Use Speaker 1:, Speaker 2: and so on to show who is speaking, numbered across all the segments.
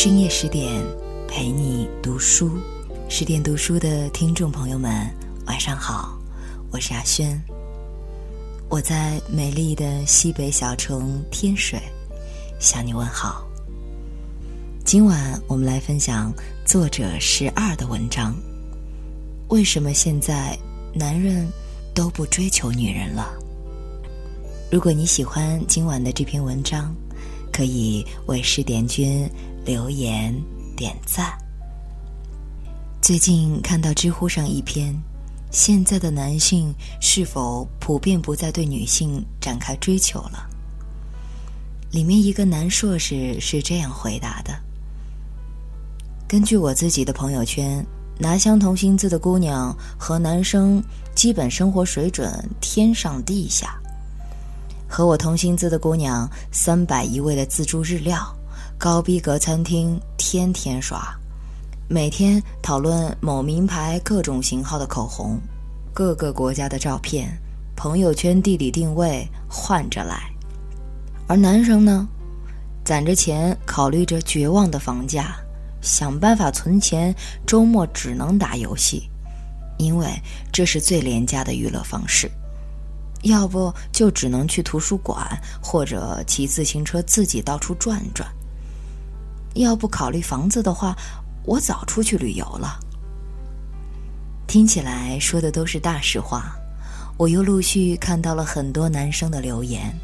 Speaker 1: 深夜十点，陪你读书。十点读书的听众朋友们，晚上好，我是阿轩。我在美丽的西北小城天水向你问好。今晚我们来分享作者十二的文章。为什么现在男人都不追求女人了？如果你喜欢今晚的这篇文章，可以为十点君。留言点赞。最近看到知乎上一篇，现在的男性是否普遍不再对女性展开追求了？里面一个男硕士是这样回答的：根据我自己的朋友圈，拿相同薪资的姑娘和男生基本生活水准天上地下。和我同薪资的姑娘，三百一位的自助日料。高逼格餐厅天天刷，每天讨论某名牌各种型号的口红，各个国家的照片，朋友圈地理定位换着来。而男生呢，攒着钱，考虑着绝望的房价，想办法存钱，周末只能打游戏，因为这是最廉价的娱乐方式。要不就只能去图书馆或者骑自行车自己到处转转。要不考虑房子的话，我早出去旅游了。听起来说的都是大实话，我又陆续看到了很多男生的留言，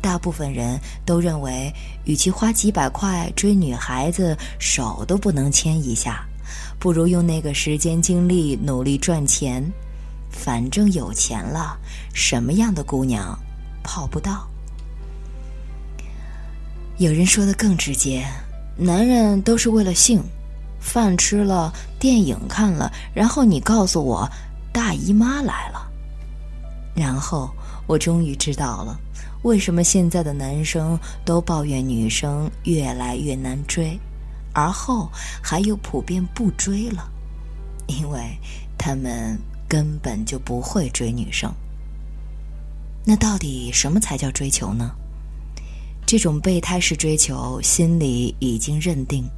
Speaker 1: 大部分人都认为，与其花几百块追女孩子，手都不能牵一下，不如用那个时间精力努力赚钱，反正有钱了，什么样的姑娘泡不到？有人说的更直接。男人都是为了性，饭吃了，电影看了，然后你告诉我大姨妈来了，然后我终于知道了为什么现在的男生都抱怨女生越来越难追，而后还有普遍不追了，因为他们根本就不会追女生。那到底什么才叫追求呢？这种备胎式追求，心里已经认定，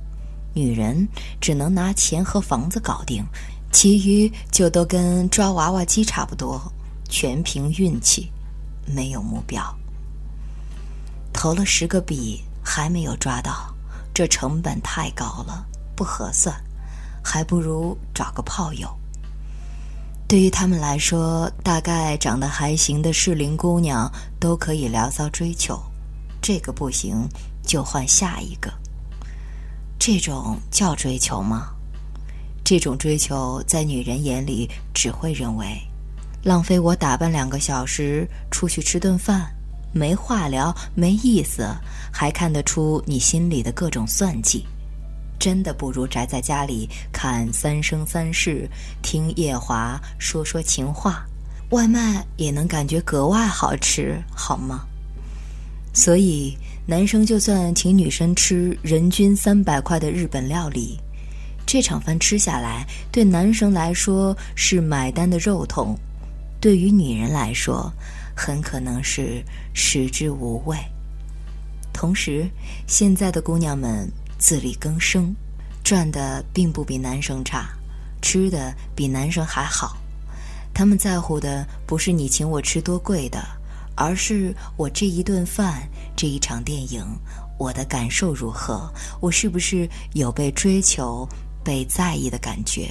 Speaker 1: 女人只能拿钱和房子搞定，其余就都跟抓娃娃机差不多，全凭运气，没有目标。投了十个币还没有抓到，这成本太高了，不合算，还不如找个炮友。对于他们来说，大概长得还行的适龄姑娘都可以聊骚追求。这个不行，就换下一个。这种叫追求吗？这种追求在女人眼里只会认为，浪费我打扮两个小时出去吃顿饭，没话聊，没意思，还看得出你心里的各种算计。真的不如宅在家里看《三生三世》，听夜华说说情话，外卖也能感觉格外好吃，好吗？所以，男生就算请女生吃人均三百块的日本料理，这场饭吃下来，对男生来说是买单的肉痛，对于女人来说，很可能是食之无味。同时，现在的姑娘们自力更生，赚的并不比男生差，吃的比男生还好。他们在乎的不是你请我吃多贵的。而是我这一顿饭，这一场电影，我的感受如何？我是不是有被追求、被在意的感觉？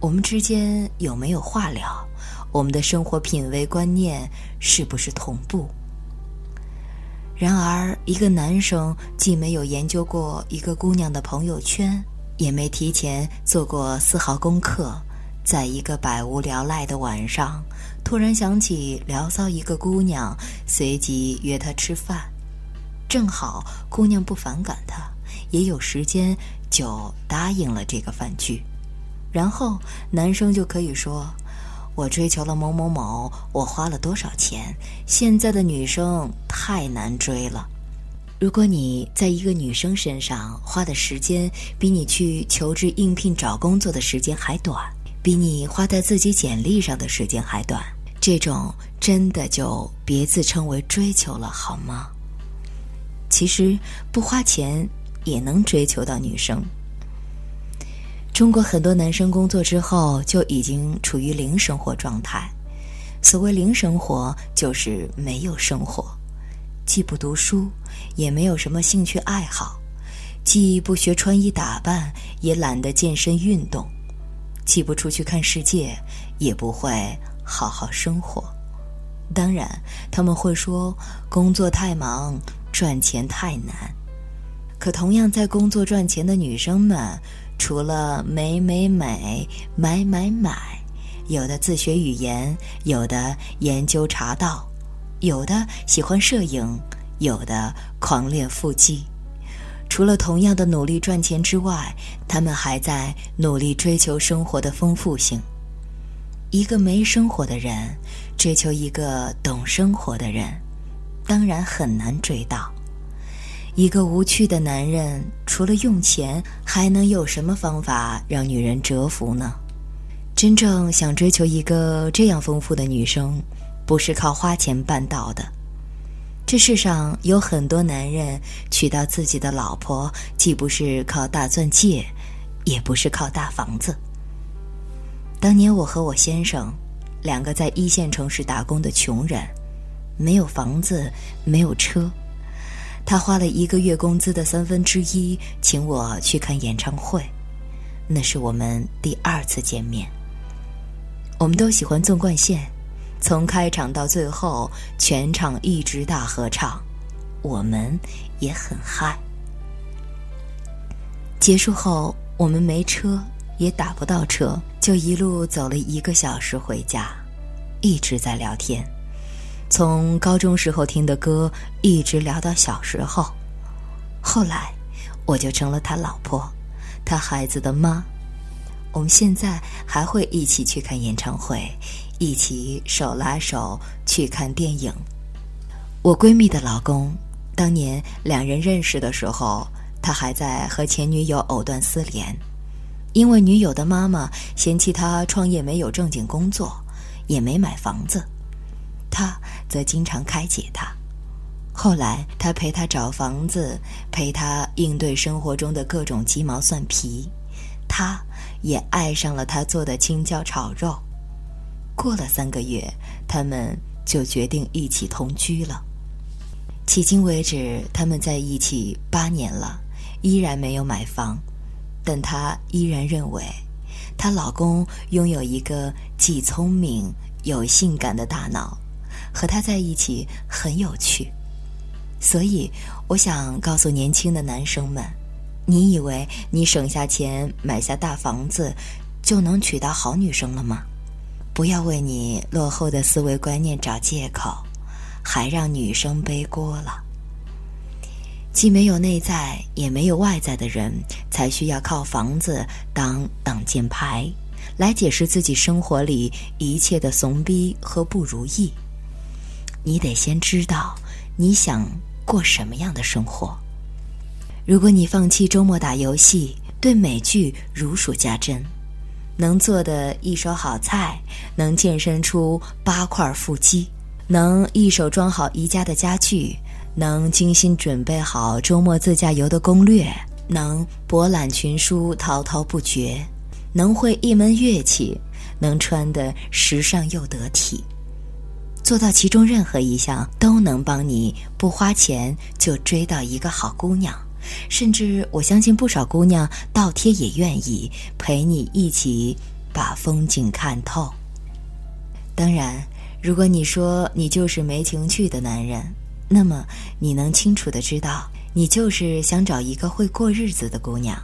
Speaker 1: 我们之间有没有话聊？我们的生活品味观念是不是同步？然而，一个男生既没有研究过一个姑娘的朋友圈，也没提前做过丝毫功课。在一个百无聊赖的晚上，突然想起聊骚一个姑娘，随即约她吃饭。正好姑娘不反感他，也有时间，就答应了这个饭局。然后男生就可以说：“我追求了某某某，我花了多少钱？现在的女生太难追了。如果你在一个女生身上花的时间，比你去求职应聘找工作的时间还短。”比你花在自己简历上的时间还短，这种真的就别自称为追求了，好吗？其实不花钱也能追求到女生。中国很多男生工作之后就已经处于零生活状态。所谓零生活，就是没有生活，既不读书，也没有什么兴趣爱好，既不学穿衣打扮，也懒得健身运动，既不出去看世界，也不会好好生活。当然，他们会说工作太忙，赚钱太难。可同样在工作赚钱的女生们，除了美美美、买买买，有的自学语言，有的研究茶道，有的喜欢摄影，有的狂练腹肌。除了同样的努力赚钱之外，他们还在努力追求生活的丰富性。一个没生活的人，追求一个懂生活的人，当然很难追到。一个无趣的男人，除了用钱，还能有什么方法让女人折服呢？真正想追求一个这样丰富的女生，不是靠花钱办到的。这世上有很多男人娶到自己的老婆，既不是靠大钻戒，也不是靠大房子。当年我和我先生，两个在一线城市打工的穷人，没有房子，没有车。他花了一个月工资的三分之一，请我去看演唱会。那是我们第二次见面。我们都喜欢纵贯线，从开场到最后，全场一直大合唱，我们也很嗨。结束后，我们没车。也打不到车，就一路走了一个小时回家，一直在聊天，从高中时候听的歌一直聊到小时候，后来我就成了他老婆，他孩子的妈。我们现在还会一起去看演唱会，一起手拉手去看电影。我闺蜜的老公，当年两人认识的时候，他还在和前女友藕断丝连。因为女友的妈妈嫌弃他创业没有正经工作，也没买房子，他则经常开解他。后来他陪他找房子，陪他应对生活中的各种鸡毛蒜皮，他也爱上了他做的青椒炒肉。过了三个月，他们就决定一起同居了。迄今为止，他们在一起八年了，依然没有买房。但她依然认为，她老公拥有一个既聪明又性感的大脑，和她在一起很有趣。所以，我想告诉年轻的男生们：你以为你省下钱买下大房子，就能娶到好女生了吗？不要为你落后的思维观念找借口，还让女生背锅了。既没有内在也没有外在的人，才需要靠房子当挡箭牌，来解释自己生活里一切的怂逼和不如意。你得先知道你想过什么样的生活。如果你放弃周末打游戏，对美剧如数家珍，能做的一手好菜，能健身出八块腹肌，能一手装好宜家的家具。能精心准备好周末自驾游的攻略，能博览群书滔滔不绝，能会一门乐器，能穿得时尚又得体，做到其中任何一项，都能帮你不花钱就追到一个好姑娘。甚至我相信不少姑娘倒贴也愿意陪你一起把风景看透。当然，如果你说你就是没情趣的男人。那么，你能清楚的知道，你就是想找一个会过日子的姑娘，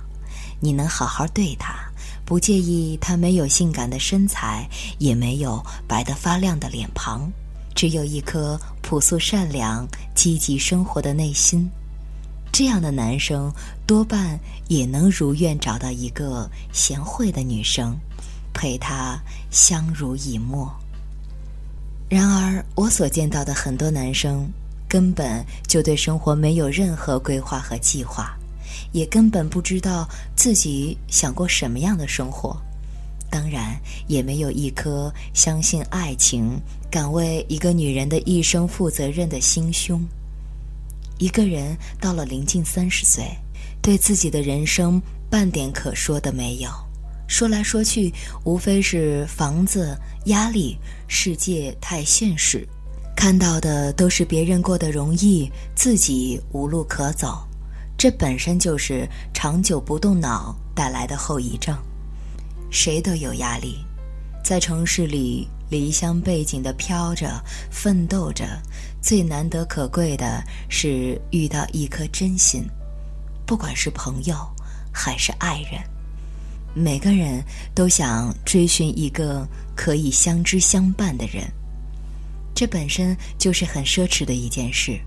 Speaker 1: 你能好好对她，不介意她没有性感的身材，也没有白得发亮的脸庞，只有一颗朴素善良、积极生活的内心。这样的男生多半也能如愿找到一个贤惠的女生，陪他相濡以沫。然而，我所见到的很多男生。根本就对生活没有任何规划和计划，也根本不知道自己想过什么样的生活，当然也没有一颗相信爱情、敢为一个女人的一生负责任的心胸。一个人到了临近三十岁，对自己的人生半点可说的没有。说来说去，无非是房子、压力、世界太现实，看到的都是别人过得容易，自己无路可走。这本身就是长久不动脑带来的后遗症。谁都有压力，在城市里离乡背井的飘着、奋斗着，最难得可贵的是遇到一颗真心，不管是朋友还是爱人。每个人都想追寻一个可以相知相伴的人，这本身就是很奢侈的一件事。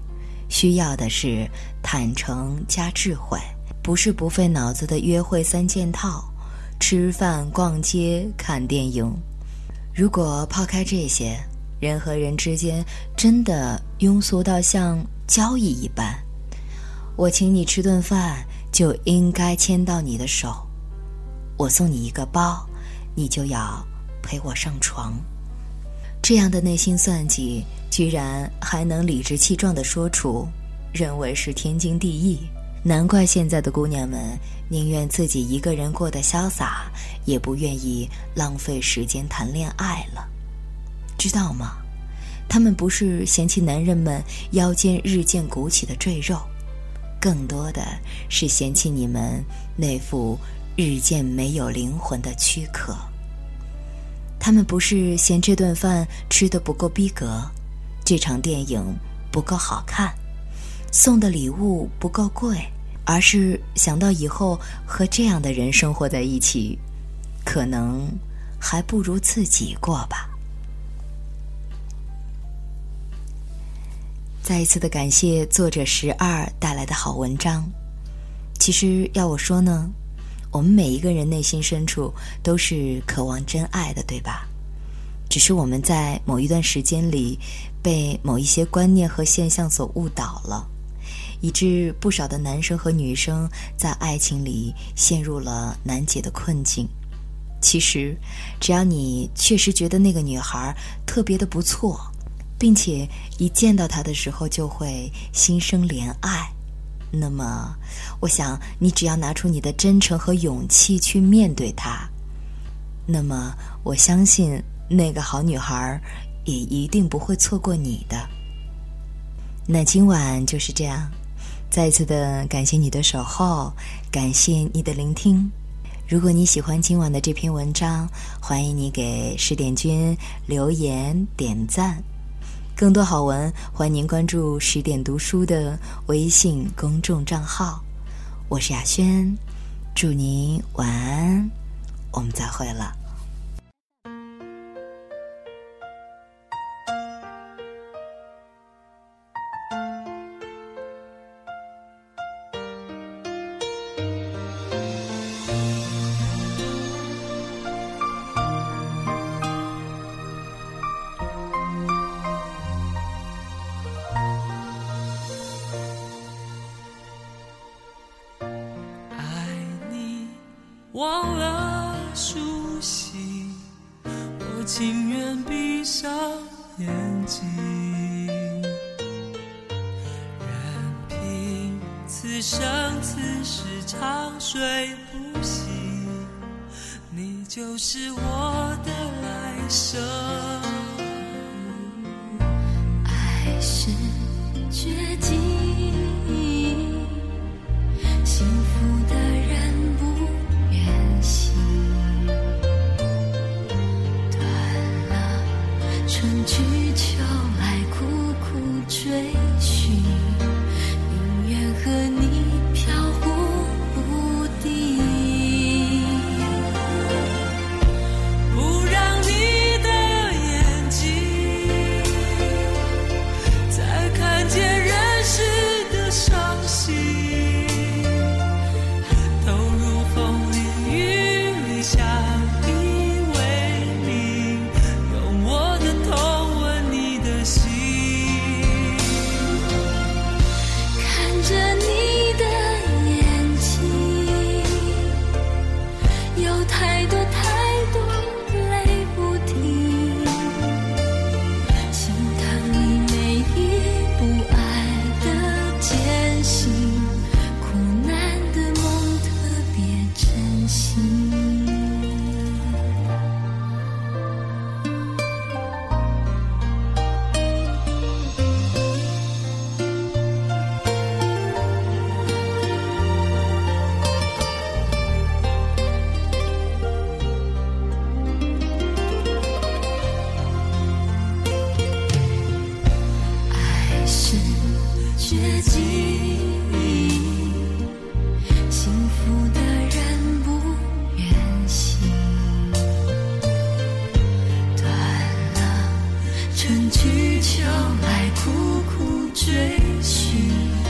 Speaker 1: 需要的是坦诚加智慧，不是不费脑子的约会三件套。吃饭、逛街、看电影，如果抛开这些，人和人之间真的庸俗到像交易一般，我请你吃顿饭就应该牵到你的手，我送你一个包，你就要陪我上床。这样的内心算计，居然还能理直气壮地说出，认为是天经地义。难怪现在的姑娘们宁愿自己一个人过得潇洒，也不愿意浪费时间谈恋爱了，知道吗？他们不是嫌弃男人们腰间日渐鼓起的赘肉，更多的是嫌弃你们那副日渐没有灵魂的躯壳。他们不是嫌这顿饭吃得不够逼格，这场电影不够好看，送的礼物不够贵。而是想到以后和这样的人生活在一起，可能还不如自己过吧。再一次的感谢作者十二带来的好文章。其实要我说呢，我们每一个人内心深处都是渴望真爱的，对吧？只是我们在某一段时间里被某一些观念和现象所误导了。以致不少的男生和女生在爱情里陷入了难解的困境。其实，只要你确实觉得那个女孩特别的不错，并且一见到她的时候就会心生怜爱，那么，我想你只要拿出你的真诚和勇气去面对她，那么我相信那个好女孩也一定不会错过你的。那今晚就是这样。再次的感谢你的守候，感谢你的聆听。如果你喜欢今晚的这篇文章，欢迎你给十点君留言点赞。更多好文，欢迎您关注十点读书的微信公众账号。我是雅轩，祝您晚安，我们再会了。
Speaker 2: 生此世长睡不醒，你就是我的来生。春去秋来苦苦追寻。